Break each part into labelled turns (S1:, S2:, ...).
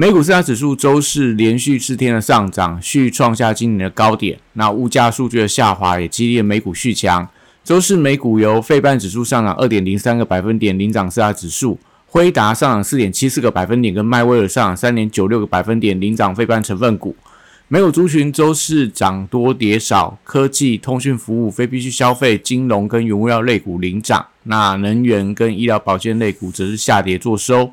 S1: 美股四大指数周四连续四天的上涨，续创下今年的高点。那物价数据的下滑也激励美股续强。周四美股由费半指数上涨二点零三个百分点领涨四大指数，辉达上涨四点七四个百分点，跟迈威尔上涨三点九六个百分点领涨费半成分股。美股族群周四涨多跌少，科技、通讯服务、非必需消费、金融跟原物料类股领涨，那能源跟医疗保健类股则是下跌做收。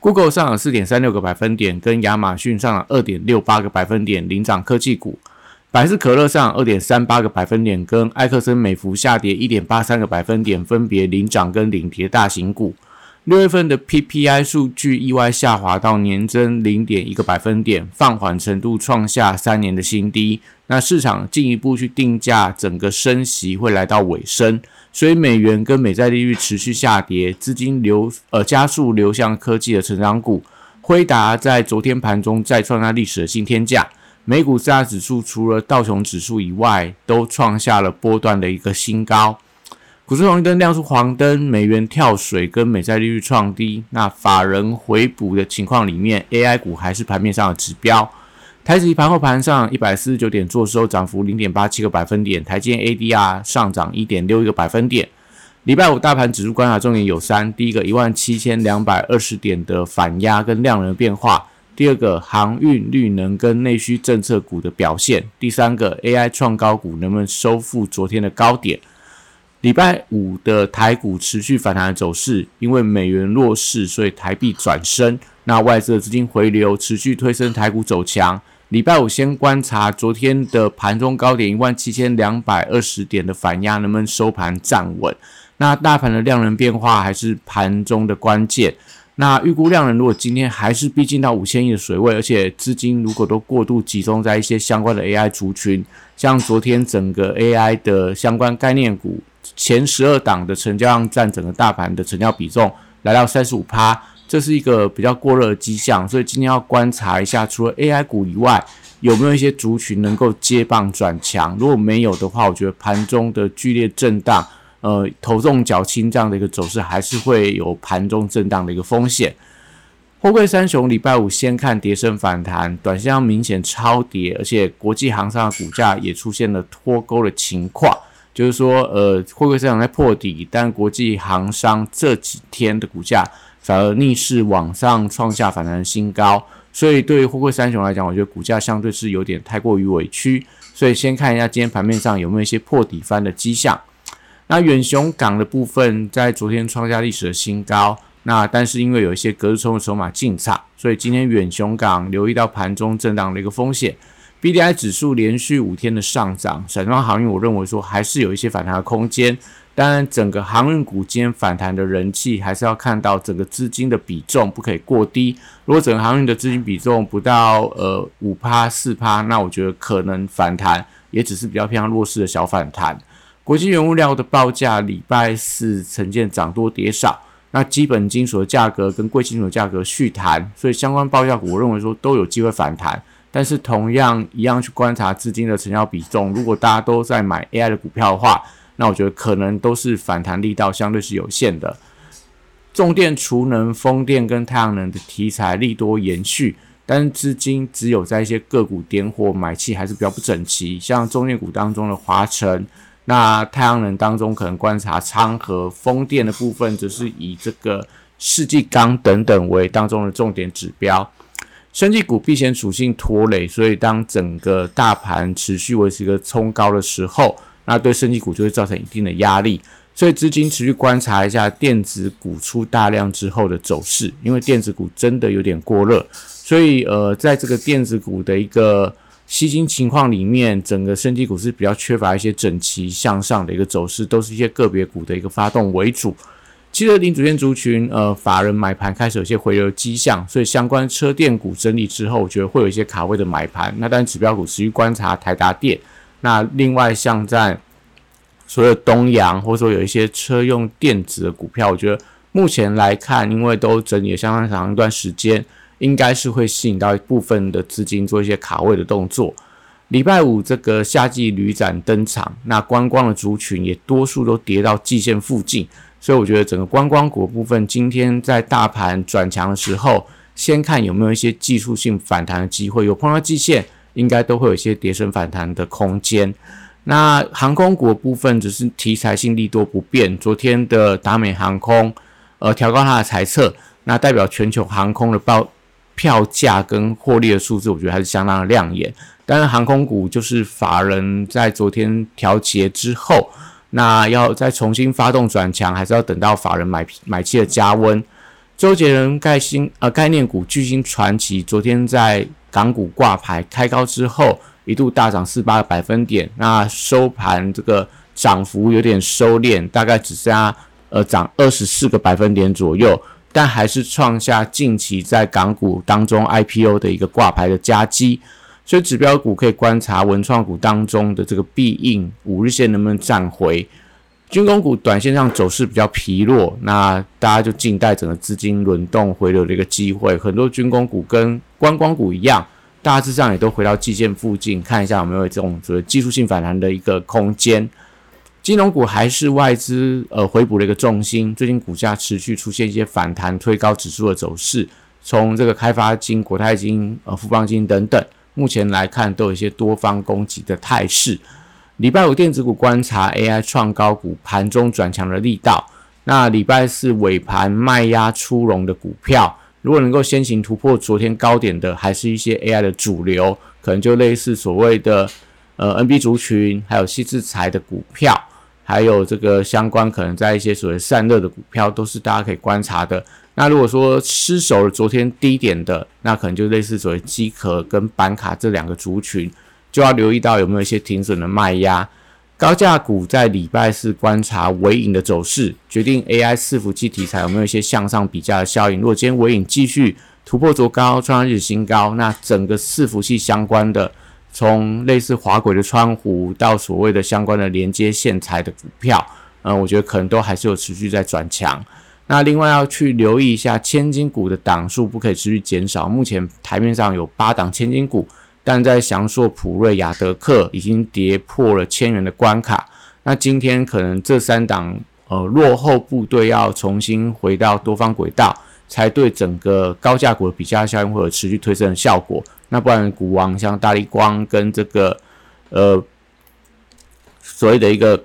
S1: Google 上涨四点三六个百分点，跟亚马逊上涨二点六八个百分点领涨科技股。百事可乐上涨二点三八个百分点，跟埃克森美孚下跌一点八三个百分点，分别领涨跟领跌大型股。六月份的 PPI 数据意外下滑到年增零点一个百分点，放缓程度创下三年的新低。那市场进一步去定价，整个升息会来到尾声。所以美元跟美债利率持续下跌，资金流呃加速流向科技的成长股。辉达在昨天盘中再创下历史的新天价。美股四大指数除了道琼指数以外，都创下了波段的一个新高。股市红绿灯亮出黄灯，美元跳水跟美债利率创低。那法人回补的情况里面，AI 股还是盘面上的指标。台指盘后盘上一百四十九点做收，涨幅零点八七个百分点。台积 ADR 上涨一点六一个百分点。礼拜五大盘指数观察重点有三：第一个一万七千两百二十点的反压跟量能变化；第二个航运、绿能跟内需政策股的表现；第三个 AI 创高股能不能收复昨天的高点。礼拜五的台股持续反弹的走势，因为美元弱势，所以台币转升，那外资的资金回流持续推升台股走强。礼拜五先观察昨天的盘中高点一万七千两百二十点的反压能不能收盘站稳。那大盘的量能变化还是盘中的关键。那预估量能如果今天还是逼近到五千亿的水位，而且资金如果都过度集中在一些相关的 AI 族群，像昨天整个 AI 的相关概念股前十二档的成交量占整个大盘的成交比重来到三十五趴。这是一个比较过热的迹象，所以今天要观察一下，除了 AI 股以外，有没有一些族群能够接棒转强？如果没有的话，我觉得盘中的剧烈震荡，呃，头重脚轻这样的一个走势，还是会有盘中震荡的一个风险。货柜三雄礼拜五先看跌升反弹，短线上明显超跌，而且国际航商的股价也出现了脱钩的情况，就是说，呃，货柜市场在破底，但国际航商这几天的股价。反而逆势往上创下反弹新高，所以对于货柜三雄来讲，我觉得股价相对是有点太过于委屈。所以先看一下今天盘面上有没有一些破底翻的迹象。那远雄港的部分在昨天创下历史的新高，那但是因为有一些隔日冲的筹码进场，所以今天远雄港留意到盘中震荡的一个风险。B D I 指数连续五天的上涨，散装航运我认为说还是有一些反弹的空间。当然，整个航运股今天反弹的人气，还是要看到整个资金的比重不可以过低。如果整个航运的资金比重不到呃五趴四趴，那我觉得可能反弹也只是比较偏向弱势的小反弹。国际原物料的报价礼拜四呈现涨多跌少，那基本金属的价格跟贵金属的价格续弹，所以相关报价股我认为说都有机会反弹。但是同样一样去观察资金的成交比重，如果大家都在买 AI 的股票的话，那我觉得可能都是反弹力道相对是有限的，重电、储能、风电跟太阳能的题材利多延续，但是资金只有在一些个股点火买气还是比较不整齐，像中电股当中的华晨，那太阳能当中可能观察昌河，风电的部分则是以这个世纪钢等等为当中的重点指标，生技股避险属性拖累，所以当整个大盘持续维持一个冲高的时候。那对升级股就会造成一定的压力，所以资金持续观察一下电子股出大量之后的走势，因为电子股真的有点过热，所以呃，在这个电子股的一个吸金情况里面，整个升级股是比较缺乏一些整齐向上的一个走势，都是一些个别股的一个发动为主。汽车零组件族群，呃，法人买盘开始有些回流迹象，所以相关车电股整理之后，我觉得会有一些卡位的买盘。那但指标股持续观察台达电。那另外像在所有东阳，或者说有一些车用电子的股票，我觉得目前来看，因为都整理了相当长一段时间，应该是会吸引到一部分的资金做一些卡位的动作。礼拜五这个夏季旅展登场，那观光的族群也多数都跌到季线附近。所以我觉得整个观光股部分，今天在大盘转强的时候，先看有没有一些技术性反弹的机会。有碰到季线，应该都会有一些跌升反弹的空间。那航空股部分只是题材性利多不变。昨天的达美航空，呃，调高它的财测，那代表全球航空的报票价跟获利的数字，我觉得还是相当的亮眼。当然，航空股就是法人在昨天调节之后。那要再重新发动转强，还是要等到法人买买气的加温？周杰伦概新呃概念股巨星传奇，昨天在港股挂牌开高之后，一度大涨四八个百分点，那收盘这个涨幅有点收敛，大概只剩下呃涨二十四个百分点左右，但还是创下近期在港股当中 IPO 的一个挂牌的佳绩。所以指标股可以观察文创股当中的这个必应五日线能不能站回，军工股短线上走势比较疲弱，那大家就静待整个资金轮动回流的一个机会。很多军工股跟观光股一样，大致上也都回到季线附近，看一下有没有这种所谓技术性反弹的一个空间。金融股还是外资呃回补的一个重心，最近股价持续出现一些反弹，推高指数的走势。从这个开发金、国泰金、呃富邦金等等。目前来看，都有一些多方攻击的态势。礼拜五电子股观察 AI 创高股盘中转强的力道。那礼拜四尾盘卖压出笼的股票，如果能够先行突破昨天高点的，还是一些 AI 的主流，可能就类似所谓的呃 NB 族群，还有细制材的股票，还有这个相关可能在一些所谓散热的股票，都是大家可以观察的。那如果说失守了昨天低点的，那可能就类似所谓机壳跟板卡这两个族群，就要留意到有没有一些停损的卖压。高价股在礼拜四观察尾影的走势，决定 AI 伺服器题材有没有一些向上比价的效应。如果今天尾影继续突破昨高创日新高，那整个伺服器相关的，从类似滑轨的窗户到所谓的相关的连接线材的股票，嗯，我觉得可能都还是有持续在转强。那另外要去留意一下千金股的档数不可以持续减少。目前台面上有八档千金股，但在祥硕、普瑞、雅德克已经跌破了千元的关卡。那今天可能这三档呃落后部队要重新回到多方轨道，才对整个高价股的比价效应会有持续推升的效果。那不然股王像大力光跟这个呃所谓的一个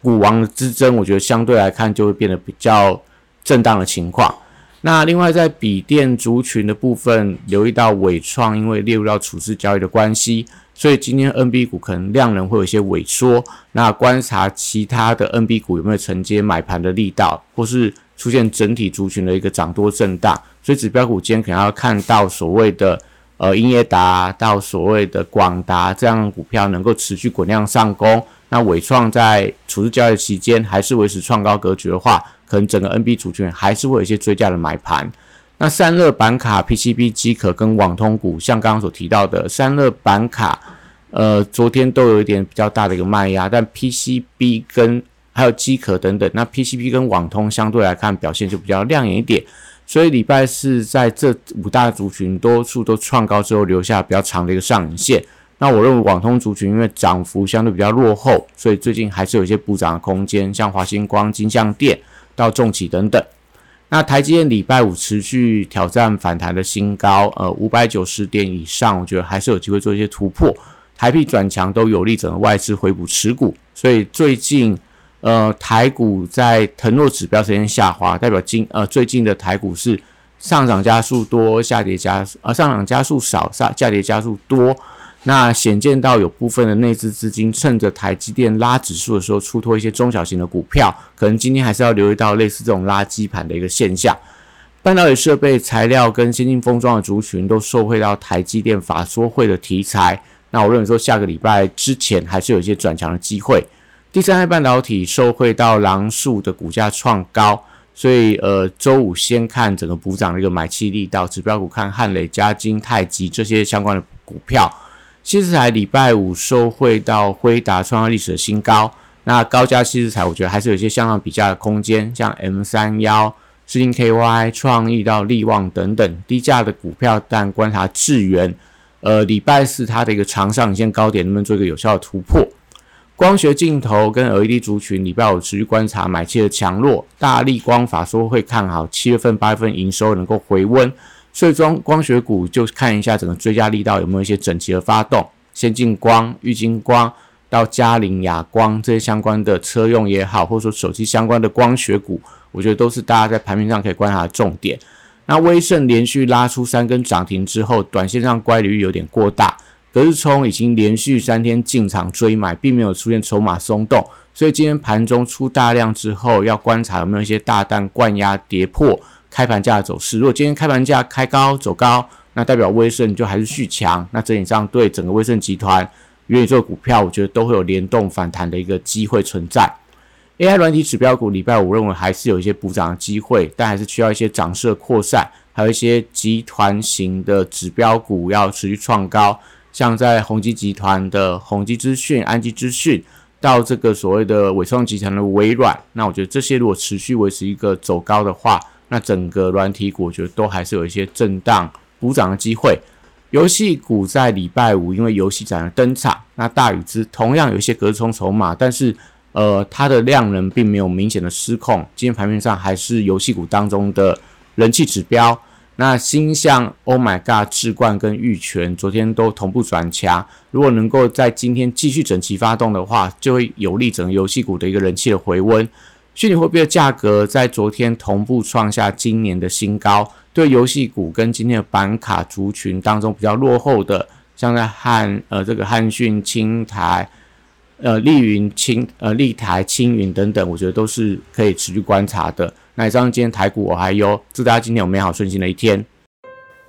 S1: 股王之争，我觉得相对来看就会变得比较。震荡的情况。那另外在笔电族群的部分，留意到伟创，因为列入到处置交易的关系，所以今天 NB 股可能量能会有一些萎缩。那观察其他的 NB 股有没有承接买盘的力道，或是出现整体族群的一个涨多震荡。所以指标股今天可能要看到所谓的呃英业达到所谓的广达这样股票能够持续滚量上攻。那伟创在处置交易期间还是维持创高格局的话。可能整个 NB 主权还是会有一些追加的买盘。那散热板卡、PCB 机壳跟网通股，像刚刚所提到的散热板卡，呃，昨天都有一点比较大的一个卖压，但 PCB 跟还有机壳等等，那 PCB 跟网通相对来看表现就比较亮眼一点。所以礼拜四在这五大族群多数都创高之后，留下比较长的一个上影线。那我认为网通族群因为涨幅相对比较落后，所以最近还是有一些补涨的空间，像华星光、金相电。到重企等等，那台积电礼拜五持续挑战反弹的新高，呃，五百九十点以上，我觉得还是有机会做一些突破。台币转强都有利整个外资回补持股，所以最近呃台股在腾落指标时间下滑，代表今呃最近的台股是上涨加速多，下跌加呃上涨加速少，下下跌加速多。那显见到有部分的内资资金趁着台积电拉指数的时候出脱一些中小型的股票，可能今天还是要留意到类似这种垃圾盘的一个现象。半导体设备材料跟先进封装的族群都受惠到台积电法说会的题材。那我认为说下个礼拜之前还是有一些转强的机会。第三代半导体受惠到狼树的股价创高，所以呃，周五先看整个补涨的一个买气力道，指标股看汉磊、嘉金、太极这些相关的股票。西石材礼拜五收汇到辉达创造历史的新高，那高价西石材我觉得还是有一些相当比价的空间，像 M 三幺、世金 KY、创意到利旺等等低价的股票，但观察智源，呃，礼拜四它的一个长上影线高点能不能做一个有效的突破？光学镜头跟 LED 族群礼拜五持续观察买气的强弱，大力光法说会看好七月份、八月份营收能够回温。所以光光学股就看一下整个追加力道有没有一些整齐的发动，先进光、玉金光到嘉陵亚光这些相关的车用也好，或者说手机相关的光学股，我觉得都是大家在盘面上可以观察的重点。那威盛连续拉出三根涨停之后，短线上乖离率有点过大，隔日冲已经连续三天进场追买，并没有出现筹码松动，所以今天盘中出大量之后，要观察有没有一些大单灌压跌破。开盘价的走势，如果今天开盘价开高走高，那代表威盛就还是续强，那整体上对整个威盛集团元宇宙股票，我觉得都会有联动反弹的一个机会存在。AI 软体指标股礼拜五认为还是有一些补涨的机会，但还是需要一些涨势扩散，还有一些集团型的指标股要持续创高，像在宏基集团的宏基资讯、安基资讯，到这个所谓的伟创集团的微软，那我觉得这些如果持续维持一个走高的话，那整个软体股，我觉得都还是有一些震荡补涨的机会。游戏股在礼拜五因为游戏展的登场，那大宇资同样有一些隔冲筹码，但是呃它的量能并没有明显的失控。今天盘面上还是游戏股当中的人气指标。那新向 Oh My God、智冠跟玉泉昨天都同步转强，如果能够在今天继续整齐发动的话，就会有利整个游戏股的一个人气的回温。虚拟货币的价格在昨天同步创下今年的新高，对游戏股跟今天的板卡族群当中比较落后的，像在汉呃这个汉讯、青台、呃丽云、青呃丽台、青云等等，我觉得都是可以持续观察的。那以上今天台股我还有，祝大家今天有美好顺心的一天。